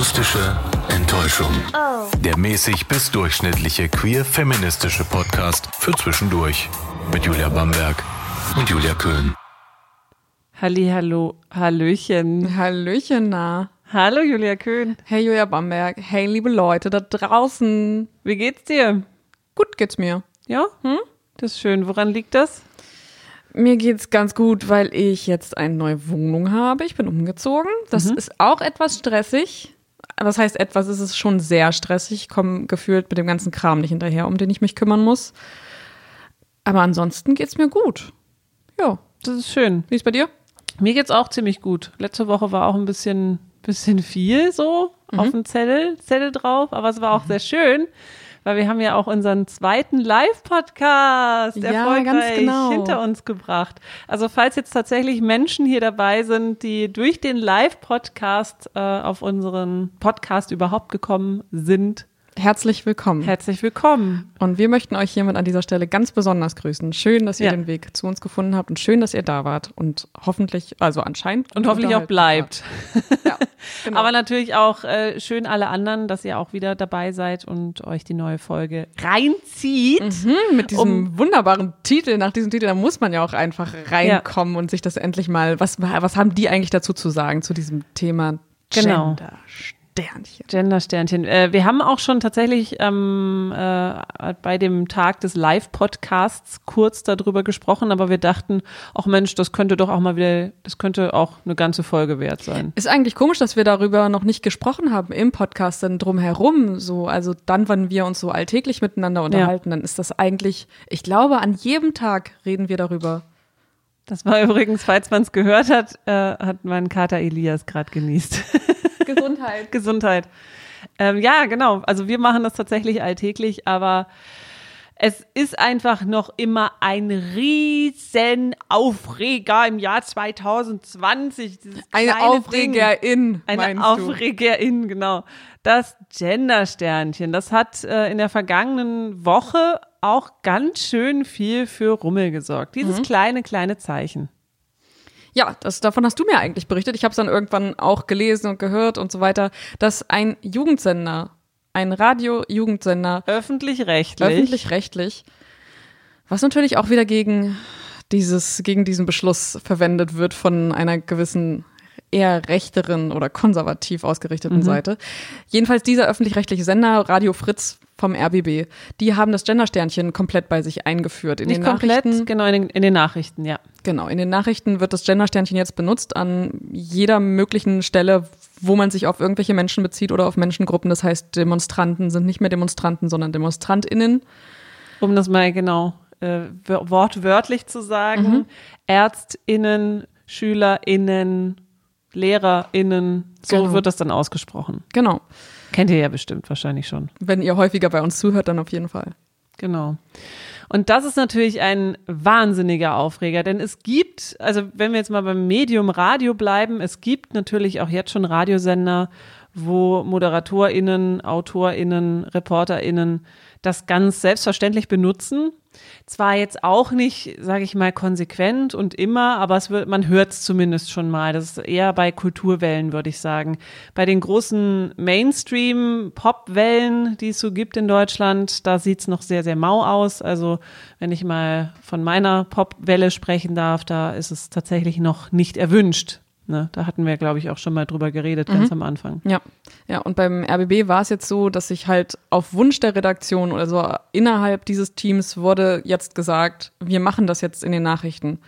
Akustische Enttäuschung. Der mäßig bis durchschnittliche queer-feministische Podcast für zwischendurch. Mit Julia Bamberg und Julia Köhn. Hallo, Hallöchen. Hallöchen, na. Hallo Julia Köhn. Hey Julia Bamberg. Hey liebe Leute da draußen. Wie geht's dir? Gut geht's mir. Ja? Hm? Das ist schön. Woran liegt das? Mir geht's ganz gut, weil ich jetzt eine neue Wohnung habe. Ich bin umgezogen. Das Mhm. ist auch etwas stressig. Das heißt, etwas ist es schon sehr stressig. Ich komme gefühlt mit dem ganzen Kram nicht hinterher, um den ich mich kümmern muss. Aber ansonsten geht's mir gut. Ja. Das ist schön. Wie ist bei dir? Mir geht's auch ziemlich gut. Letzte Woche war auch ein bisschen, bisschen viel so auf dem Zettel, Zettel drauf, aber es war auch sehr schön, weil wir haben ja auch unseren zweiten Live-Podcast Ja, erfolgreich ganz genau. hinter uns gebracht. Also falls jetzt tatsächlich Menschen hier dabei sind, die durch den Live-Podcast äh, auf unseren Podcast überhaupt gekommen sind, Herzlich willkommen. herzlich willkommen. Und wir möchten euch hiermit an dieser Stelle ganz besonders grüßen. Schön, dass ihr Ja. den Weg zu uns gefunden habt und schön, dass ihr da wart und hoffentlich, also anscheinend. Und hoffentlich auch bleibt. Ja, genau. Aber natürlich auch äh, schön alle anderen, dass ihr auch wieder dabei seid und euch die neue Folge reinzieht. Hm, mit diesem wunderbaren Titel, nach diesem Titel, da muss man ja auch einfach reinkommen und sich das endlich mal, was, was haben die eigentlich dazu zu sagen zu diesem Thema Genau. Gender Sternchen? Gender-Sternchen. Äh, wir haben auch schon tatsächlich ähm, äh, bei dem Tag des Live-Podcasts kurz darüber gesprochen, aber wir dachten, ach Mensch, das könnte doch auch mal wieder, das könnte auch eine ganze Folge wert sein. Ist eigentlich komisch, dass wir darüber noch nicht gesprochen haben im Podcast, denn drumherum so, also dann, wenn wir uns so alltäglich miteinander unterhalten, dann ist das eigentlich, ich glaube, an jedem Tag reden wir darüber. Das war übrigens, falls man es gehört hat, äh, hat mein Kater Elias gerade genießt. Gesundheit. Gesundheit. Ähm, ja, genau. Also wir machen das tatsächlich alltäglich, aber es ist einfach noch immer ein riesen Aufreger im Jahr 2020. dieses Eine kleine Ding. Aufregerin, Eine? Aufregerin, genau. Das Gender-Sternchen, das hat äh, in der vergangenen Woche auch ganz schön viel für Rummel gesorgt. Dieses Mhm. kleine, kleine Zeichen. Ja, das, davon hast du mir eigentlich berichtet. Ich habe es dann irgendwann auch gelesen und gehört und so weiter, dass ein Jugendsender, ein Radio-Jugendsender, Öffentlich-rechtlich. öffentlich-rechtlich, was natürlich auch wieder gegen dieses, gegen diesen Beschluss verwendet wird von einer gewissen eher rechteren oder konservativ ausgerichteten Mhm. Seite. Jedenfalls dieser öffentlich-rechtliche Sender, Radio Fritz vom RBB, die haben das Gendersternchen komplett bei sich eingeführt. In Nicht den komplett, Nachrichten, genau, in den, in den Nachrichten, ja. Genau, in den Nachrichten wird das Gendersternchen jetzt benutzt an jeder möglichen Stelle, wo man sich auf irgendwelche Menschen bezieht oder auf Menschengruppen. Das heißt, Demonstranten sind nicht mehr Demonstranten, sondern DemonstrantInnen. Um das mal genau äh, wör- wortwörtlich zu sagen, Mhm. ÄrztInnen, SchülerInnen, LehrerInnen, so Genau. wird das dann ausgesprochen. Genau. Kennt ihr ja bestimmt wahrscheinlich schon. Wenn ihr häufiger bei uns zuhört, dann auf jeden Fall. Genau. Und das ist natürlich ein wahnsinniger Aufreger, denn es gibt, also wenn wir jetzt mal beim Medium Radio bleiben, es gibt natürlich auch jetzt schon Radiosender, wo ModeratorInnen, AutorInnen, ReporterInnen das ganz selbstverständlich benutzen. Zwar jetzt auch nicht, sage ich mal, konsequent und immer, aber es wird, man hört es zumindest schon mal. Das ist eher bei Kulturwellen, würde ich sagen. Bei den großen Mainstream-Pop-Wellen, die es so gibt in Deutschland, da sieht es noch sehr, sehr mau aus. Also wenn ich mal von meiner Pop-Welle sprechen darf, da ist es tatsächlich noch nicht erwünscht. Ne? Da hatten wir, glaube ich, auch schon mal drüber geredet, ganz am Anfang. Ja. Ja, und beim RBB war es jetzt so, dass sich halt auf Wunsch der Redaktion oder so innerhalb dieses Teams wurde jetzt gesagt, wir machen das jetzt in den Nachrichten.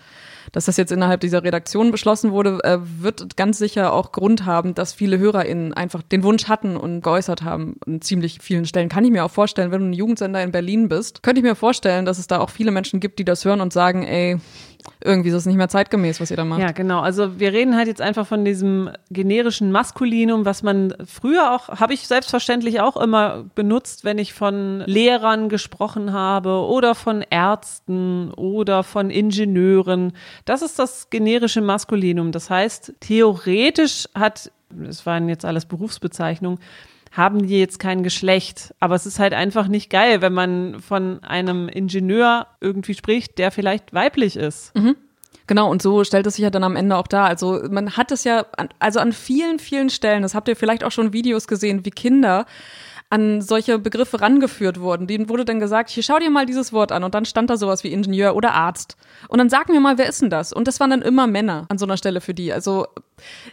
Dass das jetzt innerhalb dieser Redaktion beschlossen wurde, äh, wird ganz sicher auch Grund haben, dass viele HörerInnen einfach den Wunsch hatten und geäußert haben an ziemlich vielen Stellen. Kann ich mir auch vorstellen, wenn du ein Jugendsender in Berlin bist, könnte ich mir vorstellen, dass es da auch viele Menschen gibt, die das hören und sagen, ey, irgendwie ist es nicht mehr zeitgemäß, was ihr da macht. Ja, genau. Also wir reden halt jetzt einfach von diesem generischen Maskulinum, was man früher auch, habe ich selbstverständlich auch immer benutzt, wenn ich von Lehrern gesprochen habe oder von Ärzten oder von Ingenieuren. Das ist das generische Maskulinum. Das heißt, theoretisch hat, das waren jetzt alles Berufsbezeichnungen, haben die jetzt kein Geschlecht. Aber es ist halt einfach nicht geil, wenn man von einem Ingenieur irgendwie spricht, der vielleicht weiblich ist. Genau, und so stellt es sich ja dann am Ende auch dar. Also man hat es ja, an, also an vielen, vielen Stellen, das habt ihr vielleicht auch schon Videos gesehen, wie Kinder an solche Begriffe rangeführt wurden. Denen wurde dann gesagt, hier schau dir mal dieses Wort an und dann stand da sowas wie Ingenieur oder Arzt. Und dann sag mir mal, wer ist denn das? Und das waren dann immer Männer an so einer Stelle für die. Also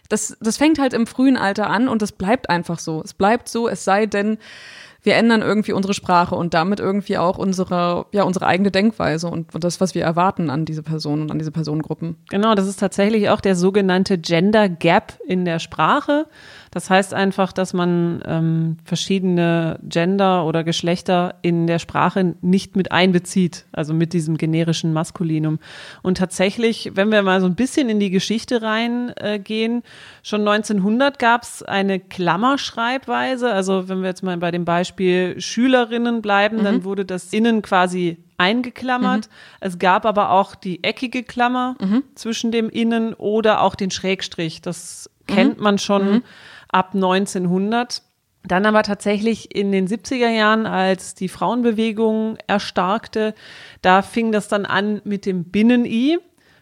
das, das fängt halt im frühen Alter an und das bleibt einfach so. Es bleibt so, es sei denn, wir ändern irgendwie unsere Sprache und damit irgendwie auch unsere, ja, unsere eigene Denkweise und das, was wir erwarten an diese Personen und an diese Personengruppen. Genau, das ist tatsächlich auch der sogenannte Gender Gap in der Sprache. Das heißt einfach, dass man ähm, verschiedene Gender oder Geschlechter in der Sprache nicht mit einbezieht, also mit diesem generischen Maskulinum. Und tatsächlich, wenn wir mal so ein bisschen in die Geschichte reingehen, äh, schon 1900 gab es eine Klammerschreibweise. Also wenn wir jetzt mal bei dem Beispiel Schülerinnen bleiben, mhm. dann wurde das innen quasi eingeklammert. Mhm. Es gab aber auch die eckige Klammer mhm. zwischen dem Innen oder auch den Schrägstrich. Das kennt mhm. man schon mhm ab 1900. Dann aber tatsächlich in den 70er Jahren, als die Frauenbewegung erstarkte, da fing das dann an mit dem Binnen-I,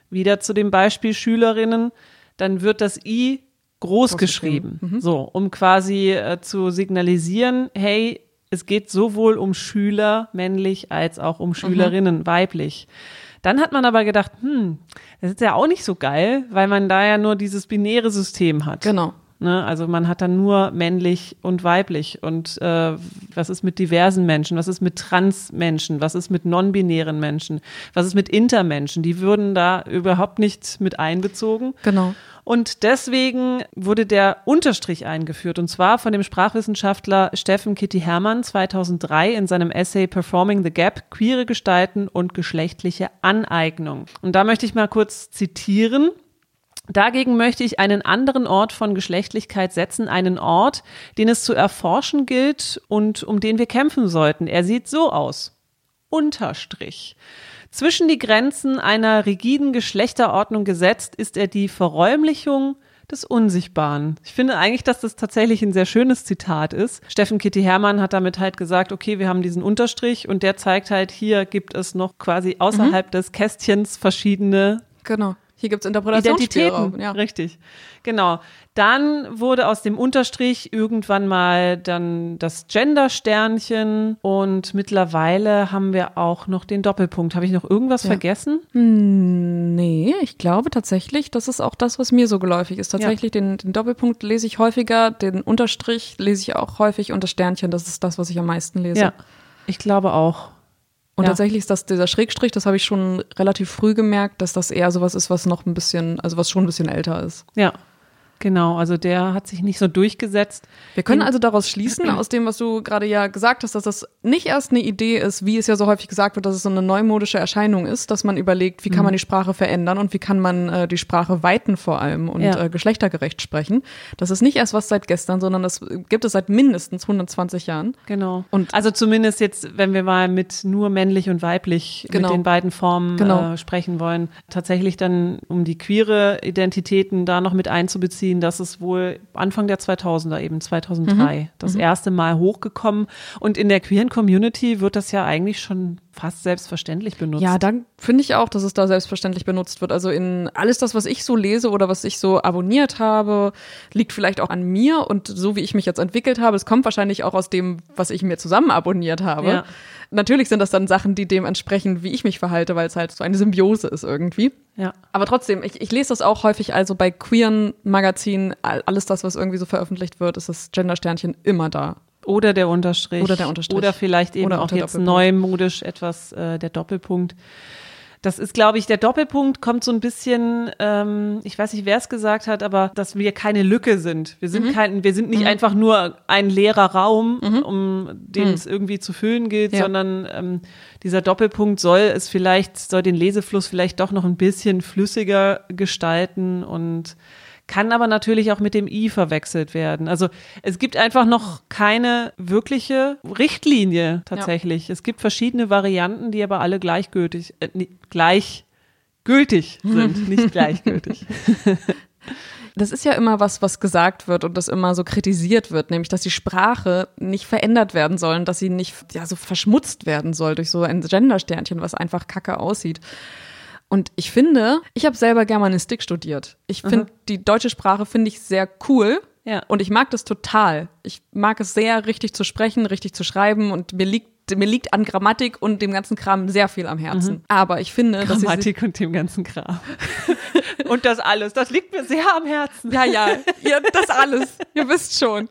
wieder zu dem Beispiel Schülerinnen. Dann wird das I groß geschrieben, mhm. so, um quasi äh, zu signalisieren, hey, es geht sowohl um Schüler männlich als auch um Schülerinnen mhm. weiblich. Dann hat man aber gedacht, hm, das ist ja auch nicht so geil, weil man da ja nur dieses binäre System hat. Genau. Ne? Also man hat dann nur männlich und weiblich. Und äh, was ist mit diversen Menschen? Was ist mit Transmenschen? Was ist mit non-binären Menschen? Was ist mit Intermenschen? Die würden da überhaupt nicht mit einbezogen. Genau. Und deswegen wurde der Unterstrich eingeführt, und zwar von dem Sprachwissenschaftler Steffen Kitty Hermann 2003 in seinem Essay Performing the Gap, queere Gestalten und geschlechtliche Aneignung. Und da möchte ich mal kurz zitieren. Dagegen möchte ich einen anderen Ort von Geschlechtlichkeit setzen, einen Ort, den es zu erforschen gilt und um den wir kämpfen sollten. Er sieht so aus. Unterstrich. Zwischen die Grenzen einer rigiden Geschlechterordnung gesetzt ist er die Verräumlichung des Unsichtbaren. Ich finde eigentlich, dass das tatsächlich ein sehr schönes Zitat ist. Steffen Kitty Hermann hat damit halt gesagt, okay, wir haben diesen Unterstrich und der zeigt halt, hier gibt es noch quasi außerhalb mhm. des Kästchens verschiedene genau. Hier gibt es Interpretationsspielraum. Ja. Richtig. Genau. Dann wurde aus dem Unterstrich irgendwann mal dann das Gender-Sternchen und mittlerweile haben wir auch noch den Doppelpunkt. Habe ich noch irgendwas ja. vergessen? Hm, nee, ich glaube tatsächlich, das ist auch das, was mir so geläufig ist. Tatsächlich ja. den, den Doppelpunkt lese ich häufiger, den Unterstrich lese ich auch häufig und das Sternchen, das ist das, was ich am meisten lese. Ja, ich glaube auch. Und ja. tatsächlich ist das dieser Schrägstrich, das habe ich schon relativ früh gemerkt, dass das eher sowas ist, was noch ein bisschen, also was schon ein bisschen älter ist. Ja. Genau, also der hat sich nicht so durchgesetzt. Wir können also daraus schließen, aus dem, was du gerade ja gesagt hast, dass das nicht erst eine Idee ist, wie es ja so häufig gesagt wird, dass es so eine neumodische Erscheinung ist, dass man überlegt, wie kann man mhm. die Sprache verändern und wie kann man äh, die Sprache weiten vor allem und ja. äh, geschlechtergerecht sprechen. Das ist nicht erst was seit gestern, sondern das gibt es seit mindestens 120 Jahren. Genau. Und also zumindest jetzt, wenn wir mal mit nur männlich und weiblich genau. mit den beiden Formen genau. äh, sprechen wollen, tatsächlich dann um die queere Identitäten da noch mit einzubeziehen nachvollziehen, dass es wohl Anfang der 2000er, eben 2003, mhm. das mhm. erste Mal hochgekommen. Und in der queeren Community wird das ja eigentlich schon fast selbstverständlich benutzt. Ja, dann finde ich auch, dass es da selbstverständlich benutzt wird. Also in alles das, was ich so lese oder was ich so abonniert habe, liegt vielleicht auch an mir und so wie ich mich jetzt entwickelt habe. Es kommt wahrscheinlich auch aus dem, was ich mir zusammen abonniert habe. Ja. Natürlich sind das dann Sachen, die dem entsprechen, wie ich mich verhalte, weil es halt so eine Symbiose ist irgendwie. Ja. Aber trotzdem, ich, ich lese das auch häufig, also bei queeren Magazinen, alles das, was irgendwie so veröffentlicht wird, ist das Gendersternchen immer da. Oder der Unterstrich. Oder der Unterstrich. Oder vielleicht eben Oder auch jetzt neumodisch etwas äh, der Doppelpunkt. Das ist, glaube ich, der Doppelpunkt kommt so ein bisschen, ähm, ich weiß nicht, wer es gesagt hat, aber dass wir keine Lücke sind. Wir sind mhm. kein, wir sind nicht mhm. einfach nur ein leerer Raum, mhm. um den mhm. es irgendwie zu füllen gilt, ja. sondern ähm, dieser Doppelpunkt soll es vielleicht, soll den Lesefluss vielleicht doch noch ein bisschen flüssiger gestalten und kann aber natürlich auch mit dem I verwechselt werden. Also es gibt einfach noch keine wirkliche Richtlinie tatsächlich. Ja. Es gibt verschiedene Varianten, die aber alle gleichgültig, äh, gleichgültig sind, nicht gleichgültig. das ist ja immer was, was gesagt wird und das immer so kritisiert wird, nämlich, dass die Sprache nicht verändert werden soll und dass sie nicht ja, so verschmutzt werden soll durch so ein Gendersternchen, was einfach kacke aussieht. Und ich finde, ich habe selber Germanistik studiert. Ich finde, mhm. die deutsche Sprache finde ich sehr cool. Ja. Und ich mag das total. Ich mag es sehr, richtig zu sprechen, richtig zu schreiben und mir liegt mir liegt an Grammatik und dem ganzen Kram sehr viel am Herzen. Mhm. Aber ich finde, Grammatik und dem ganzen Kram. und das alles, das liegt mir sehr am Herzen. Ja, ja, ihr, das alles. Ihr wisst schon.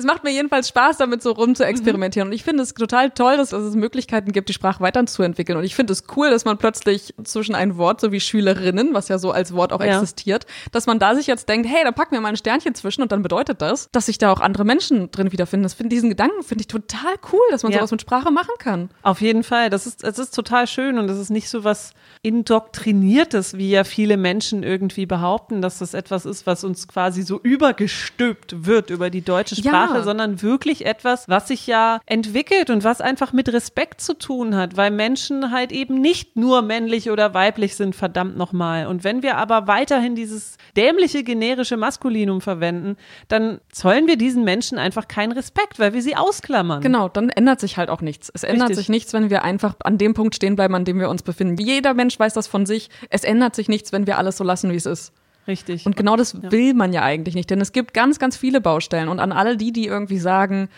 Es macht mir jedenfalls Spaß, damit so rum zu experimentieren. Und ich finde es total toll, dass, dass, es Möglichkeiten gibt, die Sprache weiterzuentwickeln. Und ich finde es cool, dass man plötzlich zwischen ein Wort, so wie Schülerinnen, was ja so als Wort auch ja. existiert, dass man da sich jetzt denkt, hey, da packen wir mal ein Sternchen zwischen und dann bedeutet das, dass sich da auch andere Menschen drin wiederfinden. Das finde diesen Gedanken finde ich total cool, dass man ja. sowas mit Sprache machen kann. Auf jeden Fall. Das ist, es ist total schön und das ist nicht so was indoktriniertes, wie ja viele Menschen irgendwie behaupten, dass das etwas ist, was uns quasi so übergestülpt wird über die deutsche Sprache, ja. Sondern wirklich etwas, was sich ja entwickelt und was einfach mit Respekt zu tun hat, weil Menschen halt eben nicht nur männlich oder weiblich sind, verdammt nochmal. Und wenn wir aber weiterhin dieses dämliche generische Maskulinum verwenden, dann zollen wir diesen Menschen einfach keinen Respekt, weil wir sie ausklammern. Genau, dann ändert sich halt auch nichts. Es ändert Richtig. sich nichts, wenn wir einfach an dem Punkt stehen bleiben, an dem wir uns befinden. Jeder Mensch weiß das von sich. Es ändert sich nichts, wenn wir alles so lassen, wie es ist. Richtig. Und genau das ja. will man ja eigentlich nicht, denn es gibt ganz, ganz viele Baustellen. Und an alle die, die irgendwie sagen,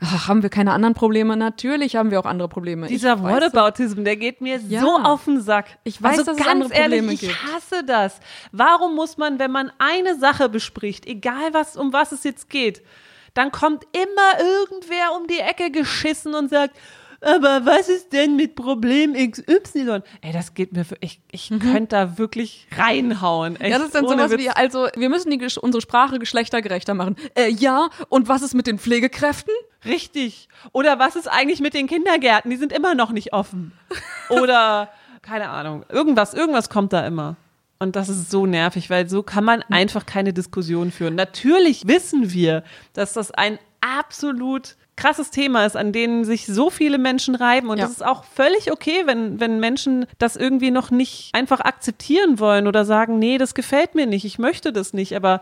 ach, haben wir keine anderen Probleme? Natürlich haben wir auch andere Probleme. Dieser Whataboutism, der geht mir ja. so auf den Sack. Ich weiß, also dass ganz es andere ehrlich, ich hasse das. Warum muss man, wenn man eine Sache bespricht, egal was, um was es jetzt geht, dann kommt immer irgendwer um die Ecke geschissen und sagt, aber was ist denn mit Problem XY? Ey, das geht mir für, ich, ich mhm. könnte da wirklich reinhauen. Echt, ja, das ist dann sowas Witz. wie, also, wir müssen die, unsere Sprache geschlechtergerechter machen. Äh, ja, und was ist mit den Pflegekräften? Richtig. Oder was ist eigentlich mit den Kindergärten? Die sind immer noch nicht offen. Oder, keine Ahnung, irgendwas, irgendwas kommt da immer. Und das ist so nervig, weil so kann man einfach keine Diskussion führen. Natürlich wissen wir, dass das ein absolut krasses Thema ist, an denen sich so viele Menschen reiben. Und ja. das ist auch völlig okay, wenn, wenn Menschen das irgendwie noch nicht einfach akzeptieren wollen oder sagen, nee, das gefällt mir nicht, ich möchte das nicht. Aber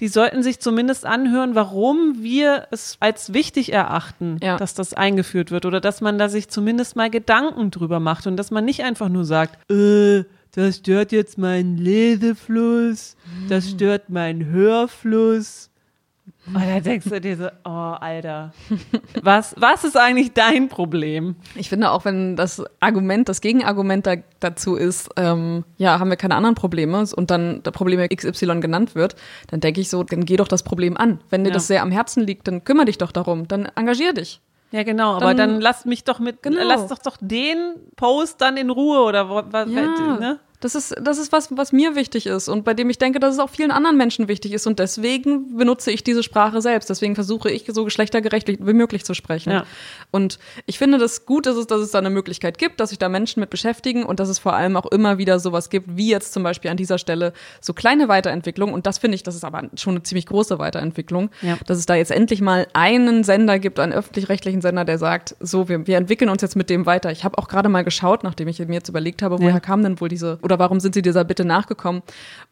die sollten sich zumindest anhören, warum wir es als wichtig erachten, ja. dass das eingeführt wird oder dass man da sich zumindest mal Gedanken drüber macht und dass man nicht einfach nur sagt, äh, das stört jetzt meinen Lesefluss, das stört meinen Hörfluss. Und dann denkst du dir so, oh, Alter, was, was ist eigentlich dein Problem? Ich finde auch, wenn das Argument, das Gegenargument da, dazu ist, ähm, ja, haben wir keine anderen Probleme und dann der Problem XY genannt wird, dann denke ich so, dann geh doch das Problem an. Wenn dir ja. das sehr am Herzen liegt, dann kümmere dich doch darum, dann engagier dich. Ja, genau, dann, aber dann lass mich doch mit, genau. lass doch doch den Post dann in Ruhe oder was, ja. ne? Das ist, das ist was, was mir wichtig ist und bei dem ich denke, dass es auch vielen anderen Menschen wichtig ist. Und deswegen benutze ich diese Sprache selbst. Deswegen versuche ich so geschlechtergerecht wie möglich zu sprechen. Ja. Und ich finde das gut, dass es, dass es da eine Möglichkeit gibt, dass sich da Menschen mit beschäftigen und dass es vor allem auch immer wieder sowas gibt, wie jetzt zum Beispiel an dieser Stelle so kleine Weiterentwicklungen. Und das finde ich, das ist aber schon eine ziemlich große Weiterentwicklung, ja. dass es da jetzt endlich mal einen Sender gibt, einen öffentlich-rechtlichen Sender, der sagt, so, wir, wir entwickeln uns jetzt mit dem weiter. Ich habe auch gerade mal geschaut, nachdem ich mir jetzt überlegt habe, woher ja. kam denn wohl diese, oder warum sind sie dieser Bitte nachgekommen?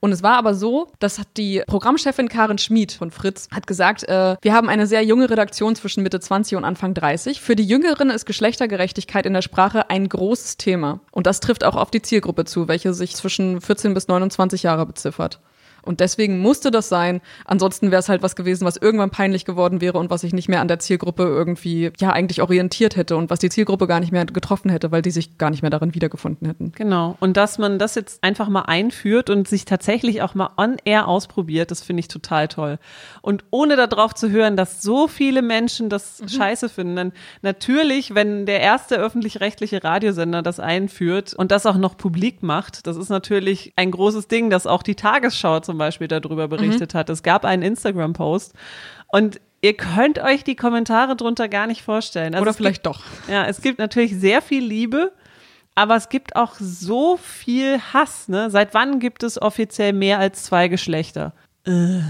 Und es war aber so, dass hat die Programmchefin Karin Schmid von Fritz hat gesagt, äh, wir haben eine sehr junge Redaktion zwischen Mitte 20 und Anfang 30. Für die Jüngeren ist Geschlechtergerechtigkeit in der Sprache ein großes Thema. Und das trifft auch auf die Zielgruppe zu, welche sich zwischen 14 bis 29 Jahre beziffert. Und deswegen musste das sein. Ansonsten wäre es halt was gewesen, was irgendwann peinlich geworden wäre und was sich nicht mehr an der Zielgruppe irgendwie, ja, eigentlich orientiert hätte und was die Zielgruppe gar nicht mehr getroffen hätte, weil die sich gar nicht mehr darin wiedergefunden hätten. Genau. Und dass man das jetzt einfach mal einführt und sich tatsächlich auch mal on air ausprobiert, das finde ich total toll. Und ohne darauf zu hören, dass so viele Menschen das mhm. scheiße finden, dann natürlich, wenn der erste öffentlich-rechtliche Radiosender das einführt und das auch noch publik macht, das ist natürlich ein großes Ding, dass auch die Tagesschau zum Beispiel darüber mhm. berichtet mhm. hat. Es gab einen Instagram-Post und ihr könnt euch die Kommentare drunter gar nicht vorstellen. Also Oder vielleicht gibt, doch. Ja, es gibt natürlich sehr viel Liebe, aber es gibt auch so viel Hass. Ne? Seit wann gibt es offiziell mehr als zwei Geschlechter? Äh,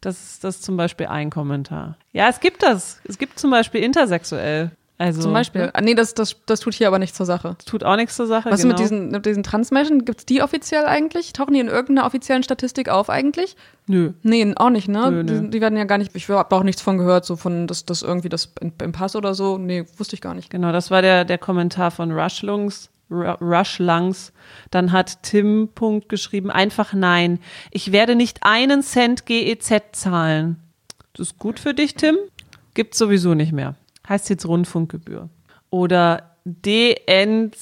das ist das zum Beispiel ein Kommentar. Ja, es gibt das. Es gibt zum Beispiel intersexuell. Also, Zum Beispiel. Ne? Ah, nee, das, das, das tut hier aber nichts zur Sache. Das tut auch nichts zur Sache. Was genau. mit diesen, mit diesen Transmenschen? Gibt es die offiziell eigentlich? Tauchen die in irgendeiner offiziellen Statistik auf eigentlich? Nö. Nee, auch nicht, ne? Nö, nö. Die, die, werden ja gar nicht, ich habe auch nichts von gehört, so von, dass das irgendwie das im Pass oder so. Nee, wusste ich gar nicht. Genau, das war der, der Kommentar von Rushlungs. Rush Lungs. Dann hat Tim Punkt geschrieben, einfach nein. Ich werde nicht einen Cent GEZ zahlen. Das ist gut für dich, Tim? Gibt's sowieso nicht mehr. Heißt jetzt Rundfunkgebühr. Oder DNZDIDIT.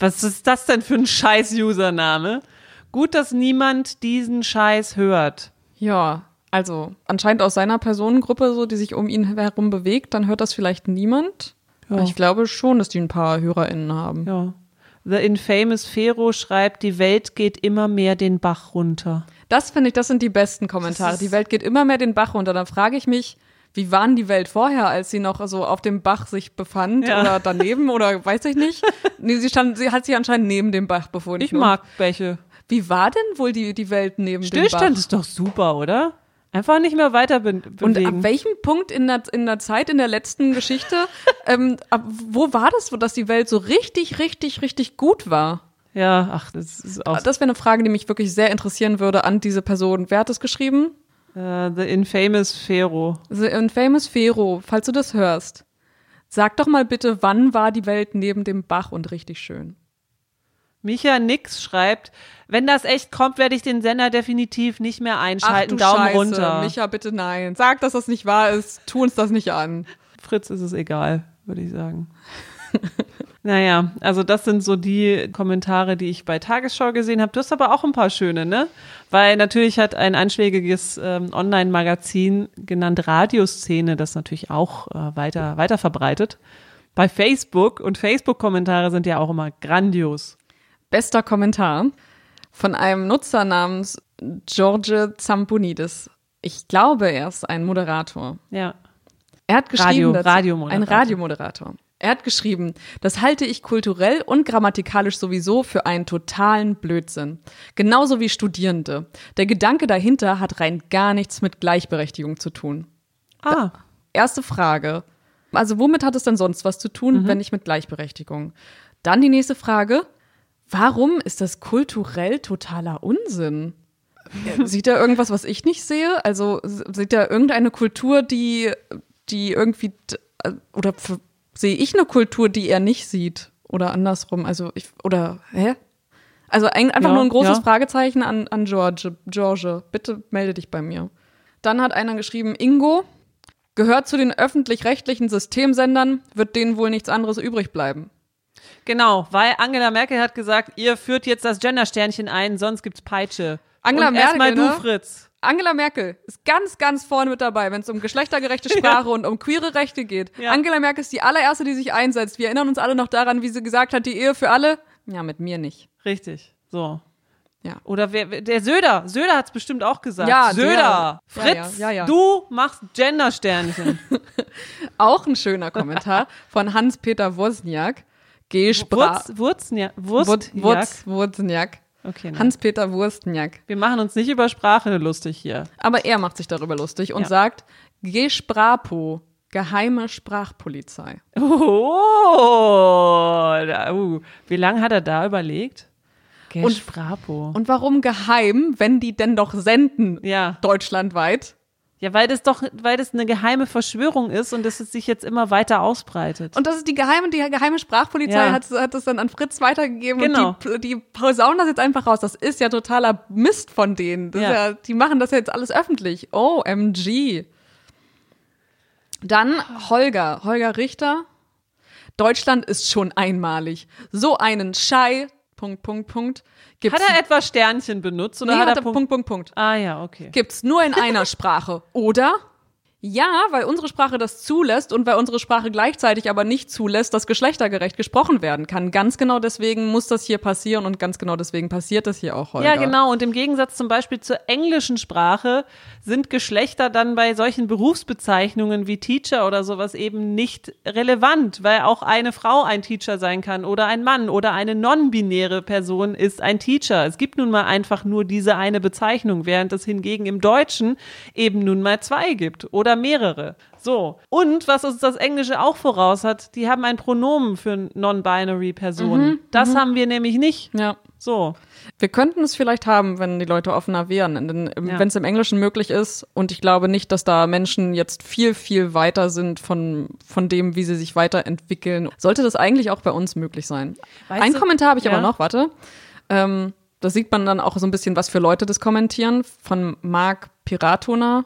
Was ist das denn für ein Scheiß-Username? Gut, dass niemand diesen Scheiß hört. Ja, also anscheinend aus seiner Personengruppe, so die sich um ihn herum bewegt, dann hört das vielleicht niemand. Ja. Ich glaube schon, dass die ein paar HörerInnen haben. Ja. The Infamous Fero schreibt, die Welt geht immer mehr den Bach runter. Das finde ich, das sind die besten Kommentare. Die Welt geht immer mehr den Bach runter. Dann frage ich mich, wie war denn die Welt vorher, als sie noch so auf dem Bach sich befand ja. oder daneben oder weiß ich nicht? Nee, sie stand, sie hat sich anscheinend neben dem Bach befunden. Ich mag Bäche. Wie war denn wohl die, die Welt neben dem Bach? Stillstand ist doch super, oder? Einfach nicht mehr weiter be bewegen. Und ab welchem Punkt in der, in der Zeit, in der letzten Geschichte, ähm, ab, wo war das, wo dass die Welt so richtig, richtig, richtig gut war? Ja, ach, das ist auch. Das wäre eine Frage, die mich wirklich sehr interessieren würde an diese Person. Wer hat das geschrieben? Uh, the Infamous Fero. The Infamous Fero, falls du das hörst. Sag doch mal bitte, wann war die Welt neben dem Bach und richtig schön? Micha Nix schreibt, wenn das echt kommt, werde ich den Sender definitiv nicht mehr einschalten. Ach, Daumen Scheiße. runter. Micha, bitte nein. Sag, dass das nicht wahr ist. Tu uns das nicht an. Fritz ist es egal, würde ich sagen. naja, also das sind so die Kommentare, die ich bei Tagesschau gesehen habe. Du hast aber auch ein paar schöne, ne? Weil natürlich hat ein einschlägiges ähm, Online-Magazin genannt Radioszene das natürlich auch äh, weiter, weiter verbreitet. Bei Facebook und Facebook-Kommentare sind ja auch immer grandios. Bester Kommentar von einem Nutzer namens George Zamponidis. Ich glaube, er ist ein Moderator. Ja. Er hat geschrieben, Radio, Radiomoderator. ein Radiomoderator. Er hat geschrieben, das halte ich kulturell und grammatikalisch sowieso für einen totalen Blödsinn. Genauso wie Studierende. Der Gedanke dahinter hat rein gar nichts mit Gleichberechtigung zu tun. Ah. Erste Frage. Also womit hat es denn sonst was zu tun, mhm. wenn nicht mit Gleichberechtigung? Dann die nächste Frage. Warum ist das kulturell totaler Unsinn? Sieht er irgendwas, was ich nicht sehe? Also sieht er irgendeine Kultur, die, die irgendwie, oder sehe ich eine Kultur, die er nicht sieht? Oder andersrum? Also ich, oder, hä? Also einfach ja, nur ein großes ja. Fragezeichen an, an George. George, bitte melde dich bei mir. Dann hat einer geschrieben, Ingo, gehört zu den öffentlich-rechtlichen Systemsendern, wird denen wohl nichts anderes übrig bleiben. Genau, weil Angela Merkel hat gesagt, ihr führt jetzt das Gendersternchen ein, sonst gibt's Peitsche. Angela Und Merkel, erstmal du, ne? Fritz. Angela Merkel ist ganz, ganz vorne mit dabei, wenn es um geschlechtergerechte Sprache ja. und um queere Rechte geht. Ja. Angela Merkel ist die allererste, die sich einsetzt. Wir erinnern uns alle noch daran, wie sie gesagt hat, die Ehe für alle. Ja, mit mir nicht. Richtig. So. Ja. Oder wer, der Söder. Söder hat es bestimmt auch gesagt. Ja, Söder. Der. Fritz, ja, ja, du machst Gendersternchen. auch ein schöner Kommentar von Hans-Peter Wozniak. Gespra Wurzniak. Wurstniak. Wurstniak. Okay, Hans-Peter Wurstniak. Wir machen uns nicht über Sprache lustig hier. Aber er macht sich darüber lustig und sagt, Gesprapo, geheime Sprachpolizei. Oh, da, uh. wie lange hat er da überlegt? Gesprapo. Und, und warum geheim, wenn die denn doch senden? Ja. Deutschlandweit. Ja, weil das doch, weil das eine geheime Verschwörung ist und dass es sich jetzt immer weiter ausbreitet. Und das ist die geheime, die geheime Sprachpolizei ja. hat, hat das dann an Fritz weitergegeben genau. und die, die posaunen das jetzt einfach raus. Das ist ja totaler Mist von denen. Ja. Ja, die machen das jetzt alles öffentlich. OMG. Dann Holger, Holger Richter. Deutschland ist schon einmalig. So einen Schei Punkt, Punkt, Punkt. Gibt's hat er etwa Sternchen benutzt oder nee, hat er, er Punkt, Punkt, Punkt. Ah ja, okay. Gibt's nur in einer Sprache, oder? Ja, weil unsere Sprache das zulässt und weil unsere Sprache gleichzeitig aber nicht zulässt, dass geschlechtergerecht gesprochen werden kann. Ganz genau deswegen muss das hier passieren und ganz genau deswegen passiert das hier auch heute. Ja, genau. Und im Gegensatz zum Beispiel zur englischen Sprache sind Geschlechter dann bei solchen Berufsbezeichnungen wie Teacher oder sowas eben nicht relevant, weil auch eine Frau ein Teacher sein kann oder ein Mann oder eine non-binäre Person ist ein Teacher. Es gibt nun mal einfach nur diese eine Bezeichnung, während es hingegen im Deutschen eben nun mal zwei gibt oder mehrere. So. Und was uns das Englische auch voraus hat, die haben ein Pronomen für non-binary Personen. Mhm, das mhm. haben wir nämlich nicht. Ja. So. Wir könnten es vielleicht haben, wenn die Leute offener wären, ja. wenn es im Englischen möglich ist. Und ich glaube nicht, dass da Menschen jetzt viel, viel weiter sind von, von dem, wie sie sich weiterentwickeln. Sollte das eigentlich auch bei uns möglich sein? Weißt Ein du, Kommentar habe ich ja. aber noch, warte. Ähm, da sieht man dann auch so ein bisschen, was für Leute das kommentieren. Von Marc Piratona.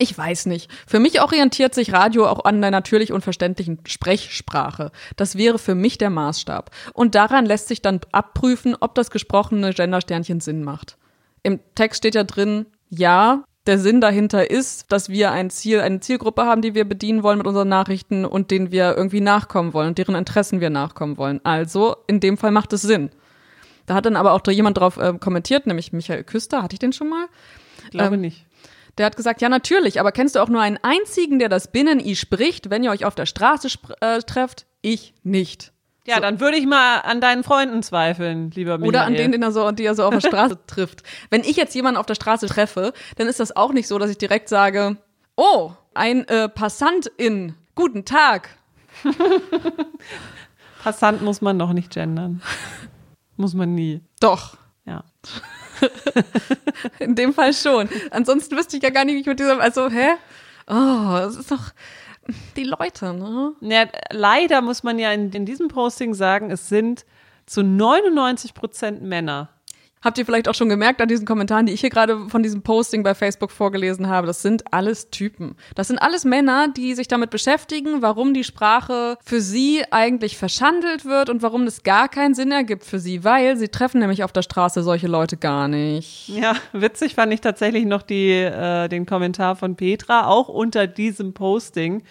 Ich weiß nicht. Für mich orientiert sich Radio auch an der natürlich unverständlichen Sprechsprache. Das wäre für mich der Maßstab. Und daran lässt sich dann abprüfen, ob das gesprochene Gendersternchen Sinn macht. Im Text steht ja drin, ja, der Sinn dahinter ist, dass wir ein Ziel, eine Zielgruppe haben, die wir bedienen wollen mit unseren Nachrichten und denen wir irgendwie nachkommen wollen und deren Interessen wir nachkommen wollen. Also, in dem Fall macht es Sinn. Da hat dann aber auch jemand drauf äh, kommentiert, nämlich Michael Küster. Hatte ich den schon mal? Glaube ähm, nicht. Der hat gesagt, ja natürlich, aber kennst du auch nur einen einzigen, der das Binnen-I spricht, wenn ihr euch auf der Straße äh, trefft? Ich nicht. Ja, so. dann würde ich mal an deinen Freunden zweifeln, lieber Michael. Oder an denen, den er so, die er so auf der Straße trifft. Wenn ich jetzt jemanden auf der Straße treffe, dann ist das auch nicht so, dass ich direkt sage, oh, ein äh, Passantin, guten Tag. Passant muss man noch nicht gendern. Muss man nie. Doch. Ja. In dem Fall schon. Ansonsten wüsste ich ja gar nicht, wie ich mit diesem, also, hä? Oh, das ist doch die Leute, ne? Ja, leider muss man ja in, in diesem Posting sagen, es sind zu 99 Prozent Männer. Habt ihr vielleicht auch schon gemerkt an diesen Kommentaren, die ich hier gerade von diesem Posting bei Facebook vorgelesen habe? Das sind alles Typen. Das sind alles Männer, die sich damit beschäftigen, warum die Sprache für sie eigentlich verschandelt wird und warum es gar keinen Sinn ergibt für sie, weil sie treffen nämlich auf der Straße solche Leute gar nicht. Ja, witzig fand ich tatsächlich noch die, äh, den Kommentar von Petra, auch unter diesem Posting.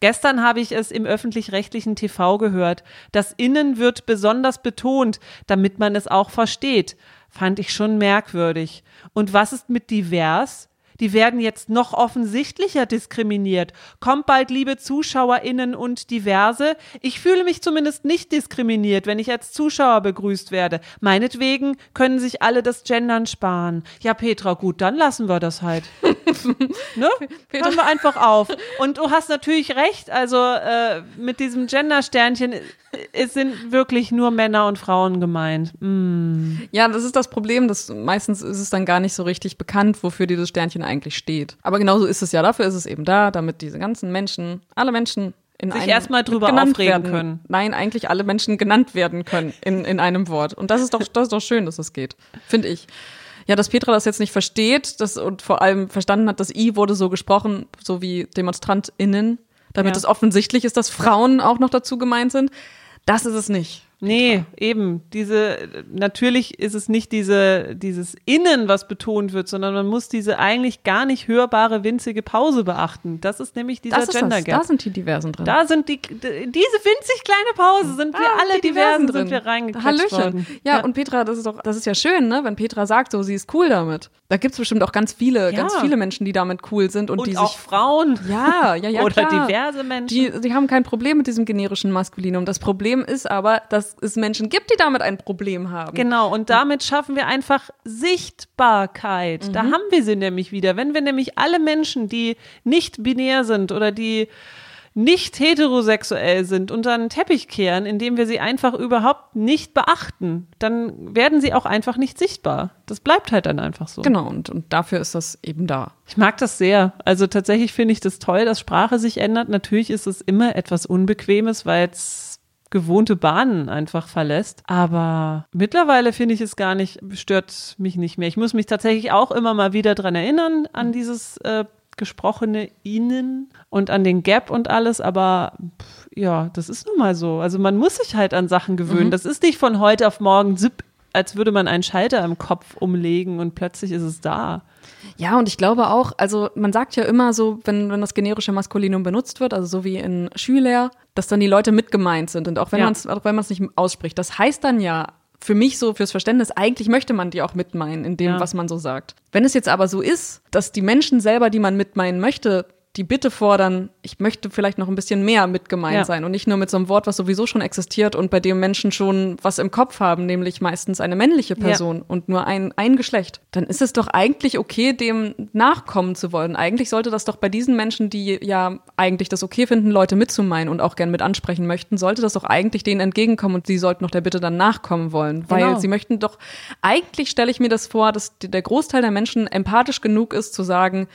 Gestern habe ich es im öffentlich-rechtlichen TV gehört. Das Innen wird besonders betont, damit man es auch versteht. Fand ich schon merkwürdig. Und was ist mit divers? Die werden jetzt noch offensichtlicher diskriminiert. Kommt bald, liebe ZuschauerInnen und Diverse. Ich fühle mich zumindest nicht diskriminiert, wenn ich als Zuschauer begrüßt werde. Meinetwegen können sich alle das Gendern sparen. Ja, Petra, gut, dann lassen wir das halt. ne? Petra. Hören wir einfach auf. Und du hast natürlich recht, also äh, mit diesem Gender-Sternchen äh, es sind wirklich nur Männer und Frauen gemeint. Mm. Ja, das ist das Problem, dass meistens ist es dann gar nicht so richtig bekannt, wofür dieses Sternchen eigentlich steht. Aber genauso ist es ja. Dafür ist es eben da, damit diese ganzen Menschen, alle Menschen in sich erstmal drüber aufregen werden. können. Nein, eigentlich alle Menschen genannt werden können in, in einem Wort. Und das ist doch, das ist doch schön, dass das geht. Finde ich. Ja, dass Petra das jetzt nicht versteht das, und vor allem verstanden hat, dass I wurde so gesprochen, so wie DemonstrantInnen, damit ja. es offensichtlich ist, dass Frauen auch noch dazu gemeint sind. Das ist es nicht. Nee, eben. Diese, natürlich ist es nicht diese, dieses Innen, was betont wird, sondern man muss diese eigentlich gar nicht hörbare winzige Pause beachten. Das ist nämlich dieser das Gender Gap. Da sind die Diversen drin. Da sind die, diese winzig kleine Pause sind da wir alle die Diversen, drin. sind wir reingequetscht worden. Ja, ja, und Petra, das ist doch, das ist ja schön, ne? Wenn Petra sagt, so, sie ist cool damit. Da gibt's bestimmt auch ganz viele, ja. ganz viele Menschen, die damit cool sind und, und die auch sich, Frauen. Ja, ja, ja. Oder klar. diverse Menschen. Die, die haben kein Problem mit diesem generischen Maskulinum. Das Problem ist aber, dass es Menschen gibt, die damit ein Problem haben. Genau, und damit schaffen wir einfach Sichtbarkeit. Mhm. Da haben wir sie nämlich wieder. Wenn wir nämlich alle Menschen, die nicht binär sind oder die nicht heterosexuell sind, unter einen Teppich kehren, indem wir sie einfach überhaupt nicht beachten, dann werden sie auch einfach nicht sichtbar. Das bleibt halt dann einfach so. Genau, und, und dafür ist das eben da. Ich mag das sehr. Also tatsächlich finde ich das toll, dass Sprache sich ändert. Natürlich ist es immer etwas Unbequemes, weil es gewohnte Bahnen einfach verlässt. Aber mittlerweile finde ich es gar nicht, stört mich nicht mehr. Ich muss mich tatsächlich auch immer mal wieder dran erinnern, an dieses äh, gesprochene Ihnen und an den Gap und alles, aber pff, ja, das ist nun mal so. Also man muss sich halt an Sachen gewöhnen. Mhm. Das ist nicht von heute auf morgen, als würde man einen Schalter im Kopf umlegen und plötzlich ist es da. Ja, und ich glaube auch, also man sagt ja immer so, wenn, wenn das generische Maskulinum benutzt wird, also so wie in Schüler, dass dann die Leute mit gemeint sind und auch wenn ja. man es auch wenn man es nicht ausspricht. Das heißt dann ja für mich so fürs Verständnis, eigentlich möchte man die auch mitmeinen in dem, ja. was man so sagt. Wenn es jetzt aber so ist, dass die Menschen selber, die man mitmeinen möchte, die Bitte fordern, ich möchte vielleicht noch ein bisschen mehr mit gemeint ja. sein und nicht nur mit so einem Wort, was sowieso schon existiert und bei dem Menschen schon was im Kopf haben, nämlich meistens eine männliche Person ja. und nur ein, ein Geschlecht, dann ist es doch eigentlich okay, dem nachkommen zu wollen. Eigentlich sollte das doch bei diesen Menschen, die ja eigentlich das okay finden, Leute mitzumeinen und auch gern mit ansprechen möchten, sollte das doch eigentlich denen entgegenkommen und sie sollten noch der Bitte dann nachkommen wollen. Weil genau. sie möchten doch, eigentlich stelle ich mir das vor, dass der Großteil der Menschen empathisch genug ist zu sagen,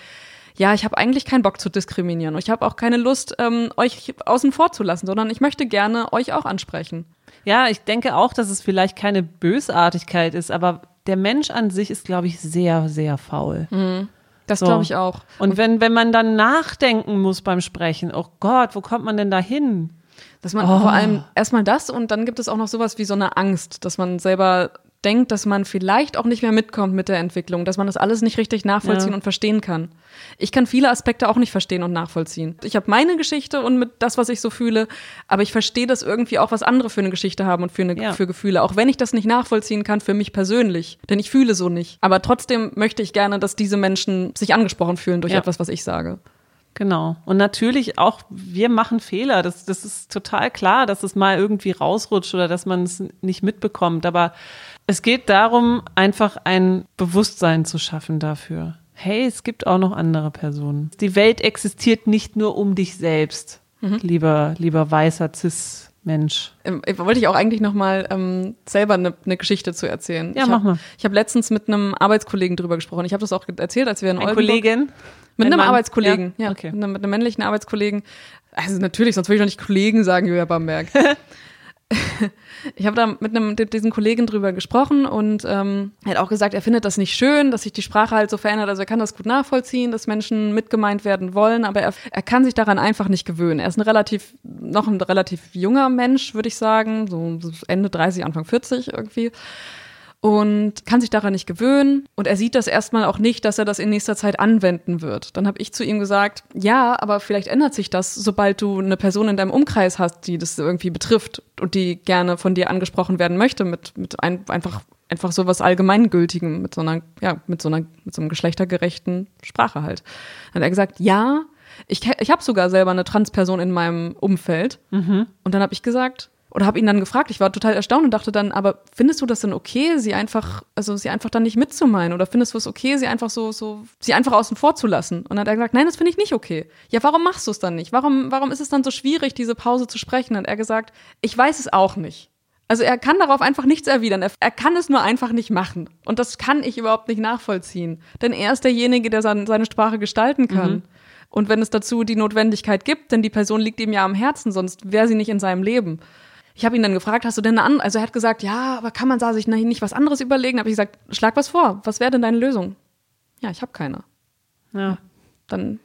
ja, ich habe eigentlich keinen Bock zu diskriminieren. Ich habe auch keine Lust, ähm, euch außen vor zu lassen, sondern ich möchte gerne euch auch ansprechen. Ja, ich denke auch, dass es vielleicht keine Bösartigkeit ist, aber der Mensch an sich ist, glaube ich, sehr, sehr faul. Mhm. Das so. glaube ich auch. Und wenn, wenn man dann nachdenken muss beim Sprechen, oh Gott, wo kommt man denn da hin? Dass man oh. vor allem erstmal das und dann gibt es auch noch sowas wie so eine Angst, dass man selber denkt, dass man vielleicht auch nicht mehr mitkommt mit der Entwicklung, dass man das alles nicht richtig nachvollziehen ja. und verstehen kann. Ich kann viele Aspekte auch nicht verstehen und nachvollziehen. Ich habe meine Geschichte und mit das, was ich so fühle, aber ich verstehe das irgendwie auch, was andere für eine Geschichte haben und für, eine, ja. für Gefühle, auch wenn ich das nicht nachvollziehen kann für mich persönlich, denn ich fühle so nicht. Aber trotzdem möchte ich gerne, dass diese Menschen sich angesprochen fühlen durch ja. etwas, was ich sage. Genau. Und natürlich auch, wir machen Fehler. Das, das ist total klar, dass es mal irgendwie rausrutscht oder dass man es nicht mitbekommt. Aber es geht darum, einfach ein Bewusstsein zu schaffen dafür. Hey, es gibt auch noch andere Personen. Die Welt existiert nicht nur um dich selbst, mhm. lieber, lieber weißer Cis. Mensch. Ähm, wollte ich auch eigentlich noch mal ähm, selber eine ne Geschichte zu erzählen. Ja, ich mach mal. Ich habe letztens mit einem Arbeitskollegen drüber gesprochen. Ich habe das auch erzählt, als wir in Ein Oldenburg, Kollegin? Mit einem Mann? Arbeitskollegen, ja, ja okay. mit, einem, mit einem männlichen Arbeitskollegen. Also natürlich, sonst würde ich doch nicht Kollegen sagen, Julia Bamberg. ich habe da mit einem mit diesen Kollegen drüber gesprochen und ähm, er hat auch gesagt, er findet das nicht schön, dass sich die Sprache halt so verändert. Also er kann das gut nachvollziehen, dass Menschen mitgemeint werden wollen, aber er, er kann sich daran einfach nicht gewöhnen. Er ist ein relativ noch ein relativ junger Mensch, würde ich sagen, so Ende 30, Anfang 40 irgendwie und kann sich daran nicht gewöhnen. Und er sieht das erstmal auch nicht, dass er das in nächster Zeit anwenden wird. Dann habe ich zu ihm gesagt, ja, aber vielleicht ändert sich das, sobald du eine Person in deinem Umkreis hast, die das irgendwie betrifft und die gerne von dir angesprochen werden möchte, mit, mit ein, einfach, einfach so was Allgemeingültigem, mit so einer, ja, mit so einer, mit so einem geschlechtergerechten Sprache halt. Dann hat er gesagt, ja, ich, ich habe sogar selber eine Transperson in meinem Umfeld. Mhm. Und dann habe ich gesagt, oder habe ihn dann gefragt, ich war total erstaunt und dachte dann, aber findest du das denn okay, sie einfach, also sie einfach dann nicht mitzumeinen? Oder findest du es okay, sie einfach so, so, sie einfach außen vor zu lassen? Und dann hat er gesagt, nein, das finde ich nicht okay. Ja, warum machst du es dann nicht? Warum, warum ist es dann so schwierig, diese Pause zu sprechen? Und er gesagt, ich weiß es auch nicht. Also er kann darauf einfach nichts erwidern. Er, er, kann es nur einfach nicht machen. Und das kann ich überhaupt nicht nachvollziehen. Denn er ist derjenige, der sein, seine Sprache gestalten kann. Mhm. Und wenn es dazu die Notwendigkeit gibt, denn die Person liegt ihm ja am Herzen, sonst wäre sie nicht in seinem Leben. Ich habe ihn dann gefragt, hast du denn eine andere, also er hat gesagt, ja, aber kann man da sich nicht was anderes überlegen? Habe ich gesagt, schlag was vor, was wäre denn deine Lösung? Ja, ich habe keine. Ja. Dann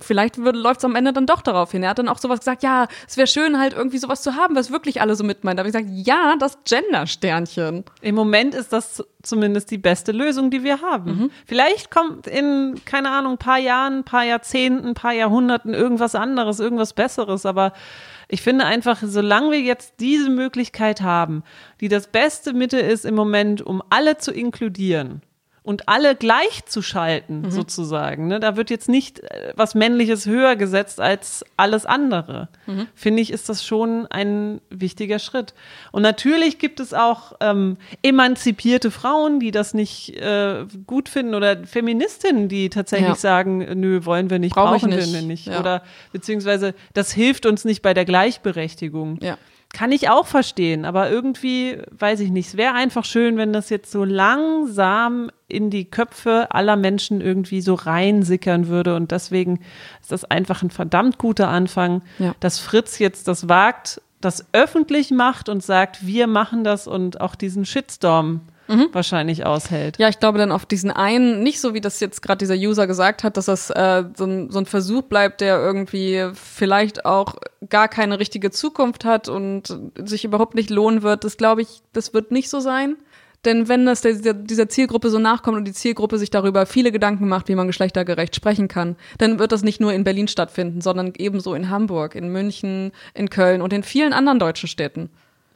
vielleicht läuft es am Ende dann doch darauf hin. Er hat dann auch sowas gesagt, ja, es wäre schön halt irgendwie sowas zu haben, was wirklich alle so mitmeint. Da habe ich gesagt, ja, das Gender-Sternchen. Im Moment ist das zumindest die beste Lösung, die wir haben. Mhm. Vielleicht kommt in, keine Ahnung, ein paar Jahren, ein paar Jahrzehnten, ein paar Jahrhunderten irgendwas anderes, irgendwas Besseres, aber ich finde einfach, solange wir jetzt diese Möglichkeit haben, die das beste Mittel ist im Moment, um alle zu inkludieren, und alle gleichzuschalten, mhm. sozusagen. Ne? Da wird jetzt nicht äh, was Männliches höher gesetzt als alles andere. Mhm. Finde ich, ist das schon ein wichtiger Schritt. Und natürlich gibt es auch ähm, emanzipierte Frauen, die das nicht äh, gut finden oder Feministinnen, die tatsächlich ja. sagen, nö, wollen wir nicht, Brauch brauchen nicht. wir nicht. Ja. Oder beziehungsweise das hilft uns nicht bei der Gleichberechtigung. Ja. Kann ich auch verstehen, aber irgendwie, weiß ich nicht, es wäre einfach schön, wenn das jetzt so langsam in die Köpfe aller Menschen irgendwie so reinsickern würde. Und deswegen ist das einfach ein verdammt guter Anfang, ja. dass Fritz jetzt das wagt, das öffentlich macht und sagt, wir machen das und auch diesen Shitstorm mhm. wahrscheinlich aushält. Ja, ich glaube dann auf diesen einen, nicht so wie das jetzt gerade dieser User gesagt hat, dass das äh, so, ein, so ein Versuch bleibt, der irgendwie vielleicht auch gar keine richtige Zukunft hat und sich überhaupt nicht lohnen wird. Das glaube ich, das wird nicht so sein. Denn wenn das der, dieser Zielgruppe so nachkommt und die Zielgruppe sich darüber viele Gedanken macht, wie man geschlechtergerecht sprechen kann, dann wird das nicht nur in Berlin stattfinden, sondern ebenso in Hamburg, in München, in Köln und in vielen anderen deutschen Städten.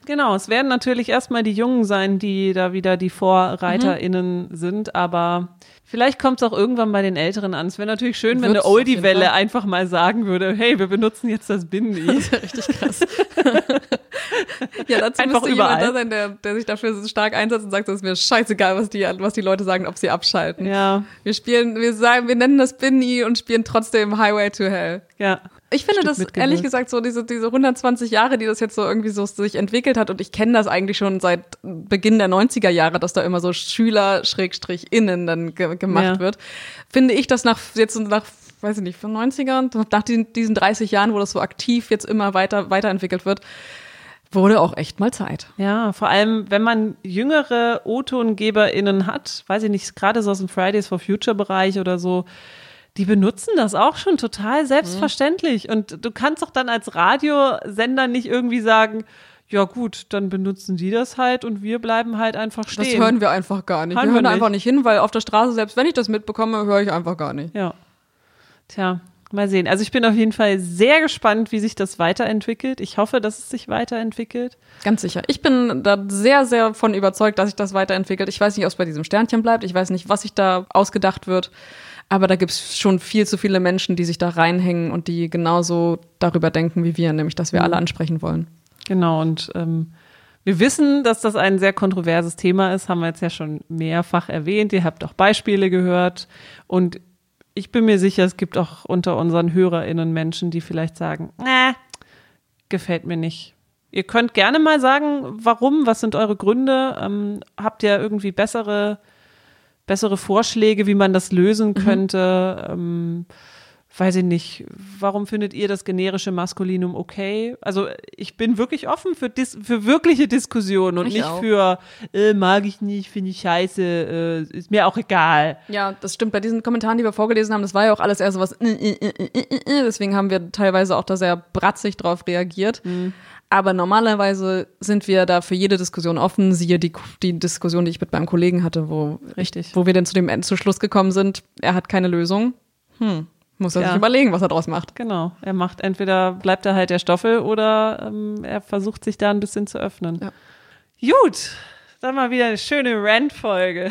Genau, es werden natürlich erstmal die Jungen sein, die da wieder die VorreiterInnen mhm. sind, aber vielleicht kommt es auch irgendwann bei den Älteren an. Es wäre natürlich schön, wenn eine Oldie-Welle einfach mal sagen würde, hey, wir benutzen jetzt das Bindi. Das wäre richtig krass. ja, dazu einfach müsste überall. jemand da sein, der, der sich dafür stark einsetzt und sagt, es ist mir scheißegal, was die, was die Leute sagen, ob sie abschalten. Ja. Wir spielen, wir sagen, wir nennen das Bindi und spielen trotzdem Highway to Hell. Ja. Ich finde das ehrlich gesagt so diese diese 120 Jahre, die das jetzt so irgendwie so sich entwickelt hat und ich kenne das eigentlich schon seit Beginn der 90er Jahre, dass da immer so Schüler Schrägstrich innen dann ge gemacht ja. wird. Finde ich das nach jetzt nach weiß ich nicht, von 90ern, nach diesen, diesen 30 Jahren, wo das so aktiv jetzt immer weiter weiterentwickelt wird, wurde auch echt mal Zeit. Ja, vor allem, wenn man jüngere O-TongeberInnen hat, weiß ich nicht, gerade so aus dem Fridays for Future Bereich oder so, die benutzen das auch schon total selbstverständlich. Mhm. Und du kannst doch dann als Radiosender nicht irgendwie sagen, ja gut, dann benutzen die das halt und wir bleiben halt einfach stehen. Das hören wir einfach gar nicht. Hören wir hören wir einfach nicht hin, weil auf der Straße, selbst wenn ich das mitbekomme, höre ich einfach gar nicht. Ja. Tja, mal sehen. Also ich bin auf jeden Fall sehr gespannt, wie sich das weiterentwickelt. Ich hoffe, dass es sich weiterentwickelt. Ganz sicher. Ich bin da sehr, sehr von überzeugt, dass sich das weiterentwickelt. Ich weiß nicht, ob es bei diesem Sternchen bleibt. Ich weiß nicht, was sich da ausgedacht wird. Aber da gibt es schon viel zu viele Menschen, die sich da reinhängen und die genauso darüber denken wie wir, nämlich dass wir alle mhm. ansprechen wollen. Genau, und ähm, wir wissen, dass das ein sehr kontroverses Thema ist, haben wir jetzt ja schon mehrfach erwähnt. Ihr habt auch Beispiele gehört. Und ich bin mir sicher, es gibt auch unter unseren HörerInnen Menschen, die vielleicht sagen, nee, gefällt mir nicht. Ihr könnt gerne mal sagen, warum, was sind eure Gründe? Ähm, habt ihr irgendwie bessere bessere Vorschläge, wie man das lösen mhm. könnte? Mhm. Ähm, weiß ich nicht, warum findet ihr das generische Maskulinum okay? Also ich bin wirklich offen für, dis für wirkliche Diskussionen und ich nicht auch. für äh, mag ich nicht, finde ich scheiße, äh, ist mir auch egal. Ja, das stimmt. Bei diesen Kommentaren, die wir vorgelesen haben, das war ja auch alles eher so was, äh, äh, äh, deswegen haben wir teilweise auch da sehr bratzig drauf reagiert. Mhm. Aber normalerweise sind wir da für jede Diskussion offen. Siehe die, die Diskussion, die ich mit meinem Kollegen hatte, wo, Richtig. wo wir dann zu dem zu Schluss gekommen sind, er hat keine Lösung. Hm. Muss er ja. sich überlegen, was er daraus macht. Genau. Er macht entweder bleibt er halt der Stoffel oder ähm, er versucht sich da ein bisschen zu öffnen. Ja. Gut. Dann mal wieder eine schöne Rant-Folge.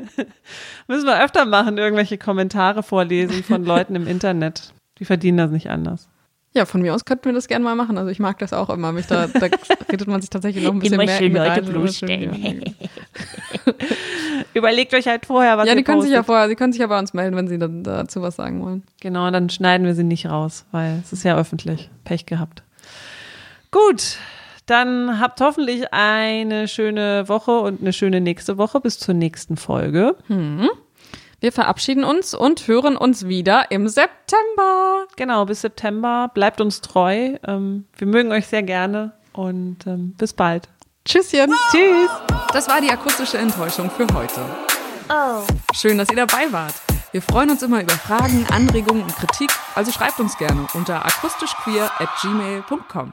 Müssen wir öfter machen, irgendwelche Kommentare vorlesen von Leuten im Internet. Die verdienen das nicht anders. Ja, von mir aus könnten wir das gerne mal machen. Also ich mag das auch immer. Mich da, da redet man sich tatsächlich noch ein bisschen immer mehr schön Leute bloßstellen. Überlegt euch halt vorher, was Ja, die können postet. sich ja vorher, die können sich ja bei uns melden, wenn sie dann dazu was sagen wollen. Genau, dann schneiden wir sie nicht raus, weil es ist ja öffentlich. Pech gehabt. Gut, dann habt hoffentlich eine schöne Woche und eine schöne nächste Woche bis zur nächsten Folge. Hm. Wir verabschieden uns und hören uns wieder im September. Genau, bis September. Bleibt uns treu. Ähm, wir mögen euch sehr gerne und ähm, bis bald. Tschüsschen. Tschüss. Das war die akustische Enttäuschung für heute. Oh. Schön, dass ihr dabei wart. Wir freuen uns immer über Fragen, Anregungen und Kritik, also schreibt uns gerne unter akustischqueer at gmail.com.